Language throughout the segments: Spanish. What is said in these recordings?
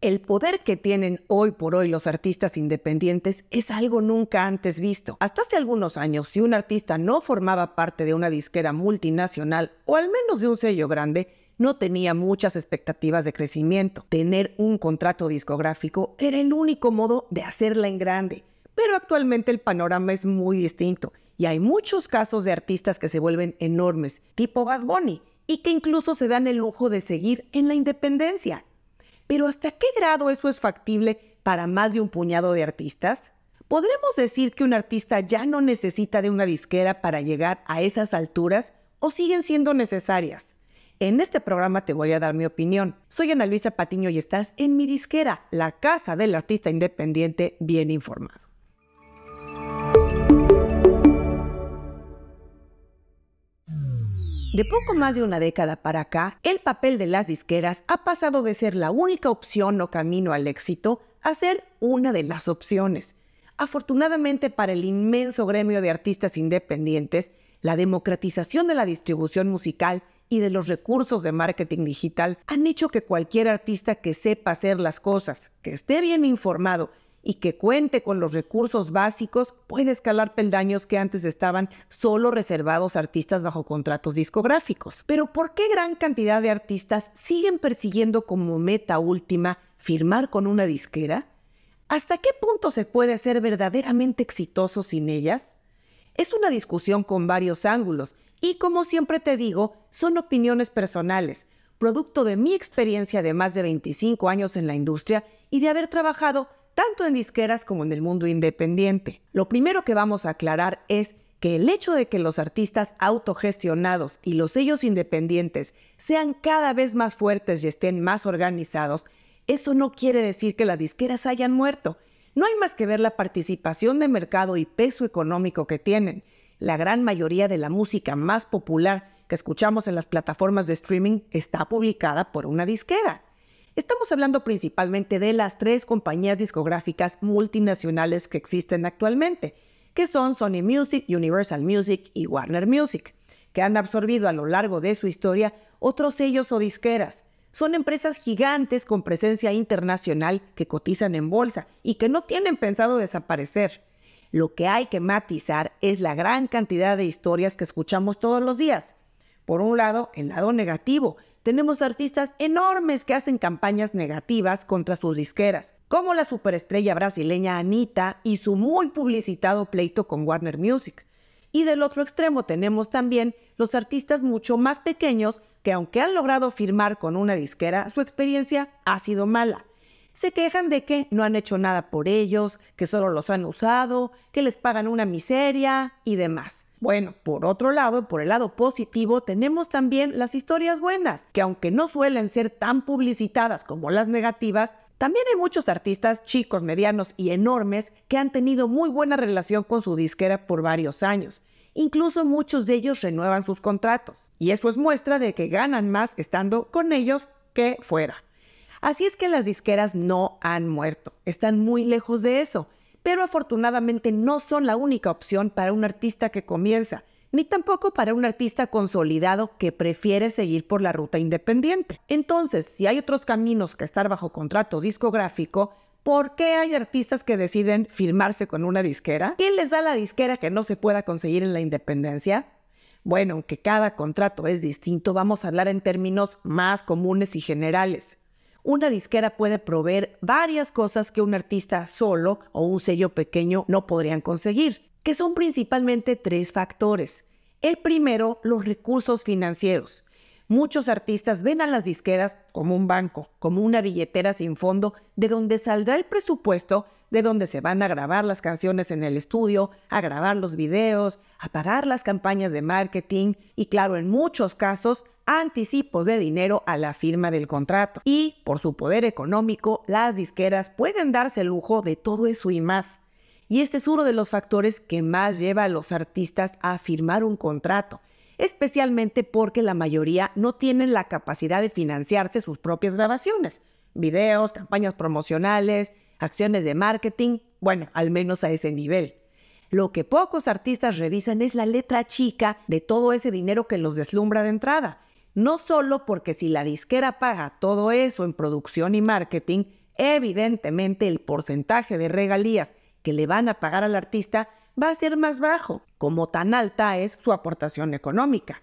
El poder que tienen hoy por hoy los artistas independientes es algo nunca antes visto. Hasta hace algunos años, si un artista no formaba parte de una disquera multinacional o al menos de un sello grande, no tenía muchas expectativas de crecimiento. Tener un contrato discográfico era el único modo de hacerla en grande. Pero actualmente el panorama es muy distinto y hay muchos casos de artistas que se vuelven enormes, tipo Bad Bunny, y que incluso se dan el lujo de seguir en la independencia. Pero ¿hasta qué grado eso es factible para más de un puñado de artistas? ¿Podremos decir que un artista ya no necesita de una disquera para llegar a esas alturas o siguen siendo necesarias? En este programa te voy a dar mi opinión. Soy Ana Luisa Patiño y estás en mi disquera, la casa del artista independiente bien informado. De poco más de una década para acá, el papel de las disqueras ha pasado de ser la única opción o camino al éxito a ser una de las opciones. Afortunadamente para el inmenso gremio de artistas independientes, la democratización de la distribución musical y de los recursos de marketing digital han hecho que cualquier artista que sepa hacer las cosas, que esté bien informado y que cuente con los recursos básicos puede escalar peldaños que antes estaban solo reservados a artistas bajo contratos discográficos. Pero ¿por qué gran cantidad de artistas siguen persiguiendo como meta última firmar con una disquera? ¿Hasta qué punto se puede ser verdaderamente exitoso sin ellas? Es una discusión con varios ángulos y como siempre te digo, son opiniones personales, producto de mi experiencia de más de 25 años en la industria y de haber trabajado tanto en disqueras como en el mundo independiente. Lo primero que vamos a aclarar es que el hecho de que los artistas autogestionados y los sellos independientes sean cada vez más fuertes y estén más organizados, eso no quiere decir que las disqueras hayan muerto. No hay más que ver la participación de mercado y peso económico que tienen. La gran mayoría de la música más popular que escuchamos en las plataformas de streaming está publicada por una disquera. Estamos hablando principalmente de las tres compañías discográficas multinacionales que existen actualmente, que son Sony Music, Universal Music y Warner Music, que han absorbido a lo largo de su historia otros sellos o disqueras. Son empresas gigantes con presencia internacional que cotizan en bolsa y que no tienen pensado desaparecer. Lo que hay que matizar es la gran cantidad de historias que escuchamos todos los días. Por un lado, el lado negativo, tenemos artistas enormes que hacen campañas negativas contra sus disqueras, como la superestrella brasileña Anita y su muy publicitado pleito con Warner Music. Y del otro extremo tenemos también los artistas mucho más pequeños que aunque han logrado firmar con una disquera, su experiencia ha sido mala. Se quejan de que no han hecho nada por ellos, que solo los han usado, que les pagan una miseria y demás. Bueno, por otro lado, por el lado positivo, tenemos también las historias buenas, que aunque no suelen ser tan publicitadas como las negativas, también hay muchos artistas chicos, medianos y enormes que han tenido muy buena relación con su disquera por varios años. Incluso muchos de ellos renuevan sus contratos. Y eso es muestra de que ganan más estando con ellos que fuera. Así es que las disqueras no han muerto, están muy lejos de eso pero afortunadamente no son la única opción para un artista que comienza, ni tampoco para un artista consolidado que prefiere seguir por la ruta independiente. Entonces, si hay otros caminos que estar bajo contrato discográfico, ¿por qué hay artistas que deciden firmarse con una disquera? ¿Quién les da la disquera que no se pueda conseguir en la independencia? Bueno, aunque cada contrato es distinto, vamos a hablar en términos más comunes y generales una disquera puede proveer varias cosas que un artista solo o un sello pequeño no podrían conseguir, que son principalmente tres factores. El primero, los recursos financieros. Muchos artistas ven a las disqueras como un banco, como una billetera sin fondo, de donde saldrá el presupuesto, de donde se van a grabar las canciones en el estudio, a grabar los videos, a pagar las campañas de marketing y claro, en muchos casos, anticipos de dinero a la firma del contrato. Y por su poder económico, las disqueras pueden darse el lujo de todo eso y más. Y este es uno de los factores que más lleva a los artistas a firmar un contrato, especialmente porque la mayoría no tienen la capacidad de financiarse sus propias grabaciones, videos, campañas promocionales, acciones de marketing, bueno, al menos a ese nivel. Lo que pocos artistas revisan es la letra chica de todo ese dinero que los deslumbra de entrada no solo porque si la disquera paga todo eso en producción y marketing, evidentemente el porcentaje de regalías que le van a pagar al artista va a ser más bajo, como tan alta es su aportación económica.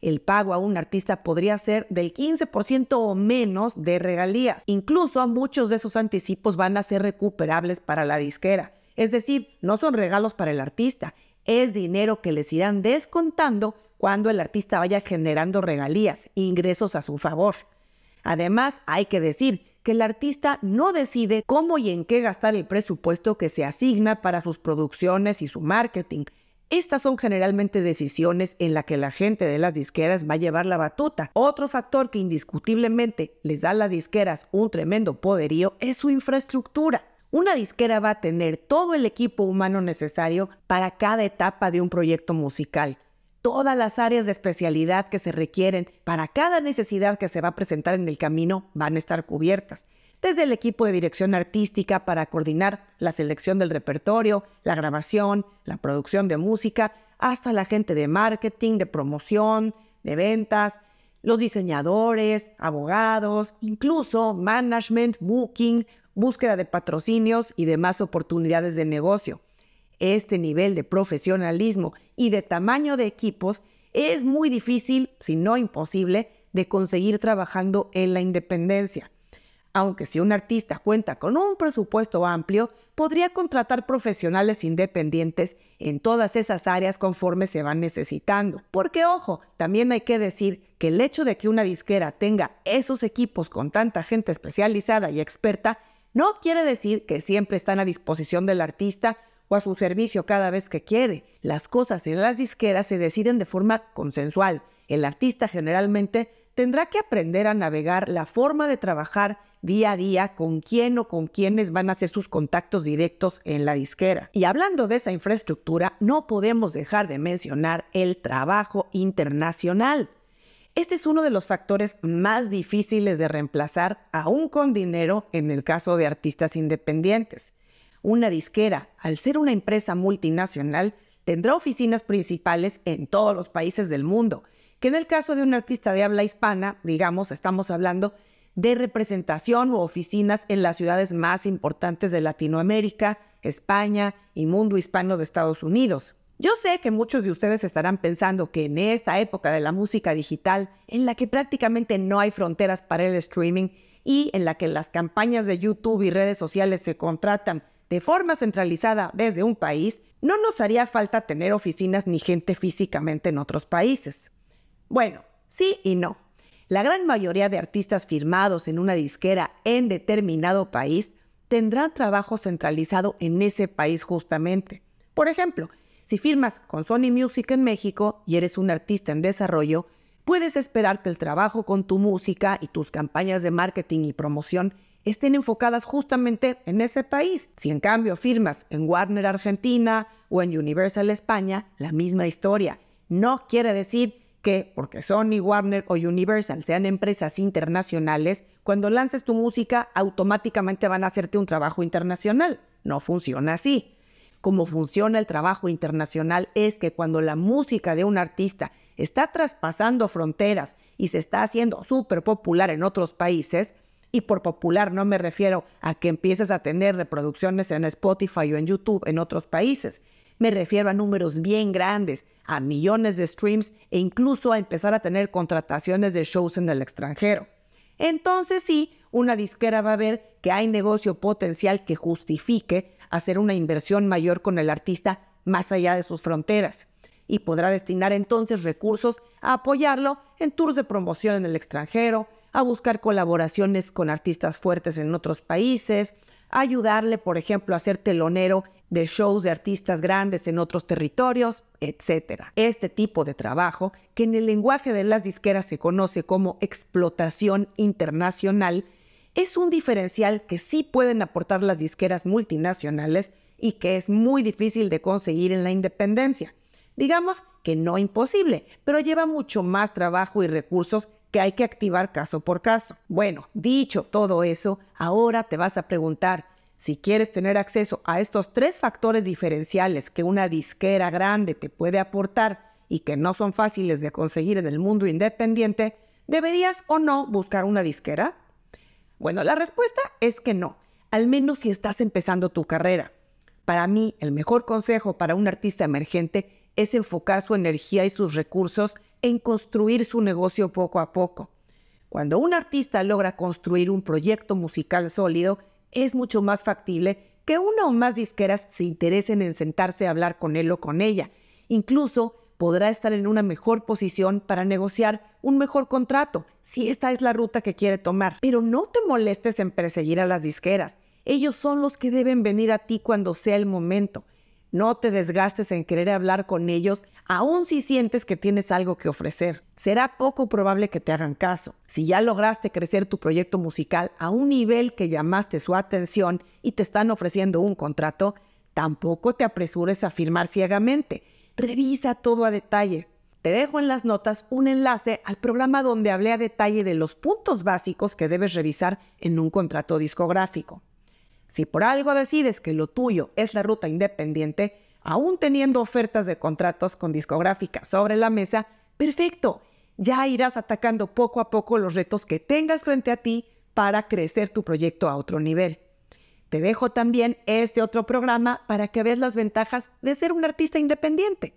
El pago a un artista podría ser del 15% o menos de regalías. Incluso muchos de esos anticipos van a ser recuperables para la disquera. Es decir, no son regalos para el artista, es dinero que les irán descontando cuando el artista vaya generando regalías, ingresos a su favor. Además, hay que decir que el artista no decide cómo y en qué gastar el presupuesto que se asigna para sus producciones y su marketing. Estas son generalmente decisiones en las que la gente de las disqueras va a llevar la batuta. Otro factor que indiscutiblemente les da a las disqueras un tremendo poderío es su infraestructura. Una disquera va a tener todo el equipo humano necesario para cada etapa de un proyecto musical todas las áreas de especialidad que se requieren para cada necesidad que se va a presentar en el camino van a estar cubiertas. Desde el equipo de dirección artística para coordinar la selección del repertorio, la grabación, la producción de música, hasta la gente de marketing, de promoción, de ventas, los diseñadores, abogados, incluso management, booking, búsqueda de patrocinios y demás oportunidades de negocio. Este nivel de profesionalismo y de tamaño de equipos es muy difícil, si no imposible, de conseguir trabajando en la independencia. Aunque si un artista cuenta con un presupuesto amplio, podría contratar profesionales independientes en todas esas áreas conforme se van necesitando. Porque ojo, también hay que decir que el hecho de que una disquera tenga esos equipos con tanta gente especializada y experta no quiere decir que siempre están a disposición del artista o a su servicio cada vez que quiere. Las cosas en las disqueras se deciden de forma consensual. El artista generalmente tendrá que aprender a navegar la forma de trabajar día a día con quién o con quiénes van a ser sus contactos directos en la disquera. Y hablando de esa infraestructura, no podemos dejar de mencionar el trabajo internacional. Este es uno de los factores más difíciles de reemplazar, aún con dinero, en el caso de artistas independientes. Una disquera, al ser una empresa multinacional, tendrá oficinas principales en todos los países del mundo, que en el caso de un artista de habla hispana, digamos, estamos hablando de representación u oficinas en las ciudades más importantes de Latinoamérica, España y mundo hispano de Estados Unidos. Yo sé que muchos de ustedes estarán pensando que en esta época de la música digital, en la que prácticamente no hay fronteras para el streaming y en la que las campañas de YouTube y redes sociales se contratan de forma centralizada desde un país, no nos haría falta tener oficinas ni gente físicamente en otros países. Bueno, sí y no. La gran mayoría de artistas firmados en una disquera en determinado país tendrán trabajo centralizado en ese país justamente. Por ejemplo, si firmas con Sony Music en México y eres un artista en desarrollo, puedes esperar que el trabajo con tu música y tus campañas de marketing y promoción estén enfocadas justamente en ese país. Si en cambio firmas en Warner Argentina o en Universal España, la misma historia. No quiere decir que porque Sony, Warner o Universal sean empresas internacionales, cuando lances tu música automáticamente van a hacerte un trabajo internacional. No funciona así. Como funciona el trabajo internacional es que cuando la música de un artista está traspasando fronteras y se está haciendo súper popular en otros países, y por popular no me refiero a que empieces a tener reproducciones en Spotify o en YouTube en otros países. Me refiero a números bien grandes, a millones de streams e incluso a empezar a tener contrataciones de shows en el extranjero. Entonces sí, una disquera va a ver que hay negocio potencial que justifique hacer una inversión mayor con el artista más allá de sus fronteras y podrá destinar entonces recursos a apoyarlo en tours de promoción en el extranjero, a buscar colaboraciones con artistas fuertes en otros países, a ayudarle, por ejemplo, a ser telonero de shows de artistas grandes en otros territorios, etc. Este tipo de trabajo, que en el lenguaje de las disqueras se conoce como explotación internacional, es un diferencial que sí pueden aportar las disqueras multinacionales y que es muy difícil de conseguir en la independencia. Digamos que no imposible, pero lleva mucho más trabajo y recursos que hay que activar caso por caso. Bueno, dicho todo eso, ahora te vas a preguntar, si quieres tener acceso a estos tres factores diferenciales que una disquera grande te puede aportar y que no son fáciles de conseguir en el mundo independiente, ¿deberías o no buscar una disquera? Bueno, la respuesta es que no, al menos si estás empezando tu carrera. Para mí, el mejor consejo para un artista emergente es enfocar su energía y sus recursos en construir su negocio poco a poco. Cuando un artista logra construir un proyecto musical sólido, es mucho más factible que una o más disqueras se interesen en sentarse a hablar con él o con ella. Incluso podrá estar en una mejor posición para negociar un mejor contrato, si esta es la ruta que quiere tomar. Pero no te molestes en perseguir a las disqueras. Ellos son los que deben venir a ti cuando sea el momento. No te desgastes en querer hablar con ellos, aun si sientes que tienes algo que ofrecer. Será poco probable que te hagan caso. Si ya lograste crecer tu proyecto musical a un nivel que llamaste su atención y te están ofreciendo un contrato, tampoco te apresures a firmar ciegamente. Revisa todo a detalle. Te dejo en las notas un enlace al programa donde hablé a detalle de los puntos básicos que debes revisar en un contrato discográfico. Si por algo decides que lo tuyo es la ruta independiente, aún teniendo ofertas de contratos con discográficas sobre la mesa, perfecto, ya irás atacando poco a poco los retos que tengas frente a ti para crecer tu proyecto a otro nivel. Te dejo también este otro programa para que veas las ventajas de ser un artista independiente.